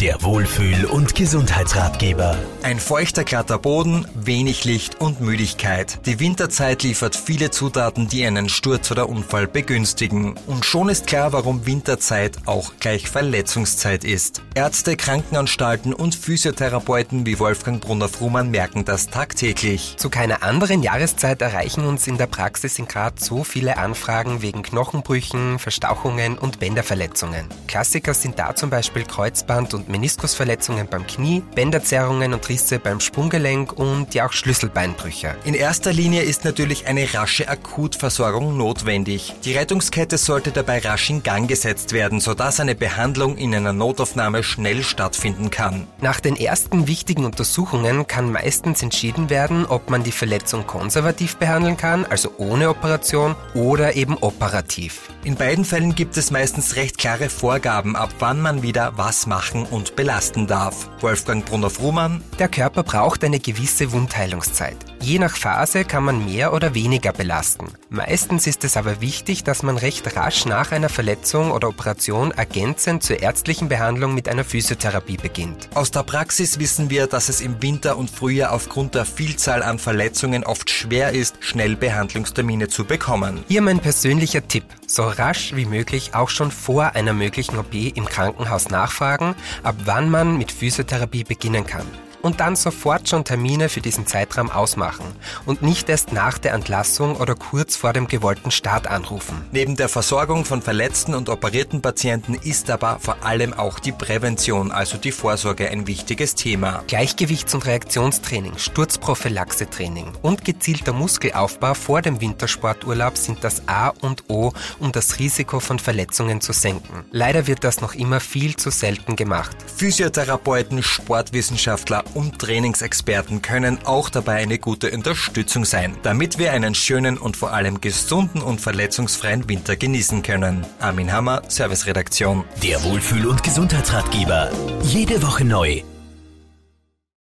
Der Wohlfühl- und Gesundheitsratgeber. Ein feuchter, glatter Boden, wenig Licht und Müdigkeit. Die Winterzeit liefert viele Zutaten, die einen Sturz oder Unfall begünstigen. Und schon ist klar, warum Winterzeit auch gleich Verletzungszeit ist. Ärzte, Krankenanstalten und Physiotherapeuten wie Wolfgang Brunner-Frumann merken das tagtäglich. Zu keiner anderen Jahreszeit erreichen uns in der Praxis in Graz so viele Anfragen wegen Knochenbrüchen, Verstauchungen und Bänderverletzungen. Klassiker sind da zum Beispiel Kreuzband- und Meniskusverletzungen beim Knie, Bänderzerrungen und Risse beim Sprunggelenk und ja auch Schlüsselbeinbrüche. In erster Linie ist natürlich eine rasche Akutversorgung notwendig. Die Rettungskette sollte dabei rasch in Gang gesetzt werden, sodass eine Behandlung in einer Notaufnahme schnell stattfinden kann. Nach den ersten wichtigen Untersuchungen kann meistens entschieden werden, ob man die Verletzung konservativ behandeln kann, also ohne Operation, oder eben operativ. In beiden Fällen gibt es meistens recht klare Vorgaben, ab wann man wieder was machen und belasten darf. Wolfgang Brunner-Frumann. Der Körper braucht eine gewisse Wundheilungszeit. Je nach Phase kann man mehr oder weniger belasten. Meistens ist es aber wichtig, dass man recht rasch nach einer Verletzung oder Operation ergänzend zur ärztlichen Behandlung mit einer Physiotherapie beginnt. Aus der Praxis wissen wir, dass es im Winter und Frühjahr aufgrund der Vielzahl an Verletzungen oft schwer ist, schnell Behandlungstermine zu bekommen. Hier mein persönlicher Tipp. So rasch wie möglich auch schon vor einer möglichen OP im Krankenhaus nachfragen, ab wann man mit Physiotherapie beginnen kann und dann sofort schon Termine für diesen Zeitraum ausmachen und nicht erst nach der Entlassung oder kurz vor dem gewollten Start anrufen. Neben der Versorgung von verletzten und operierten Patienten ist aber vor allem auch die Prävention, also die Vorsorge ein wichtiges Thema. Gleichgewichts- und Reaktionstraining, Sturzprophylaxetraining und gezielter Muskelaufbau vor dem Wintersporturlaub sind das A und O, um das Risiko von Verletzungen zu senken. Leider wird das noch immer viel zu selten gemacht. Physiotherapeuten, Sportwissenschaftler und Trainingsexperten können auch dabei eine gute Unterstützung sein, damit wir einen schönen und vor allem gesunden und verletzungsfreien Winter genießen können. Armin Hammer, Serviceredaktion. Der Wohlfühl- und Gesundheitsratgeber. Jede Woche neu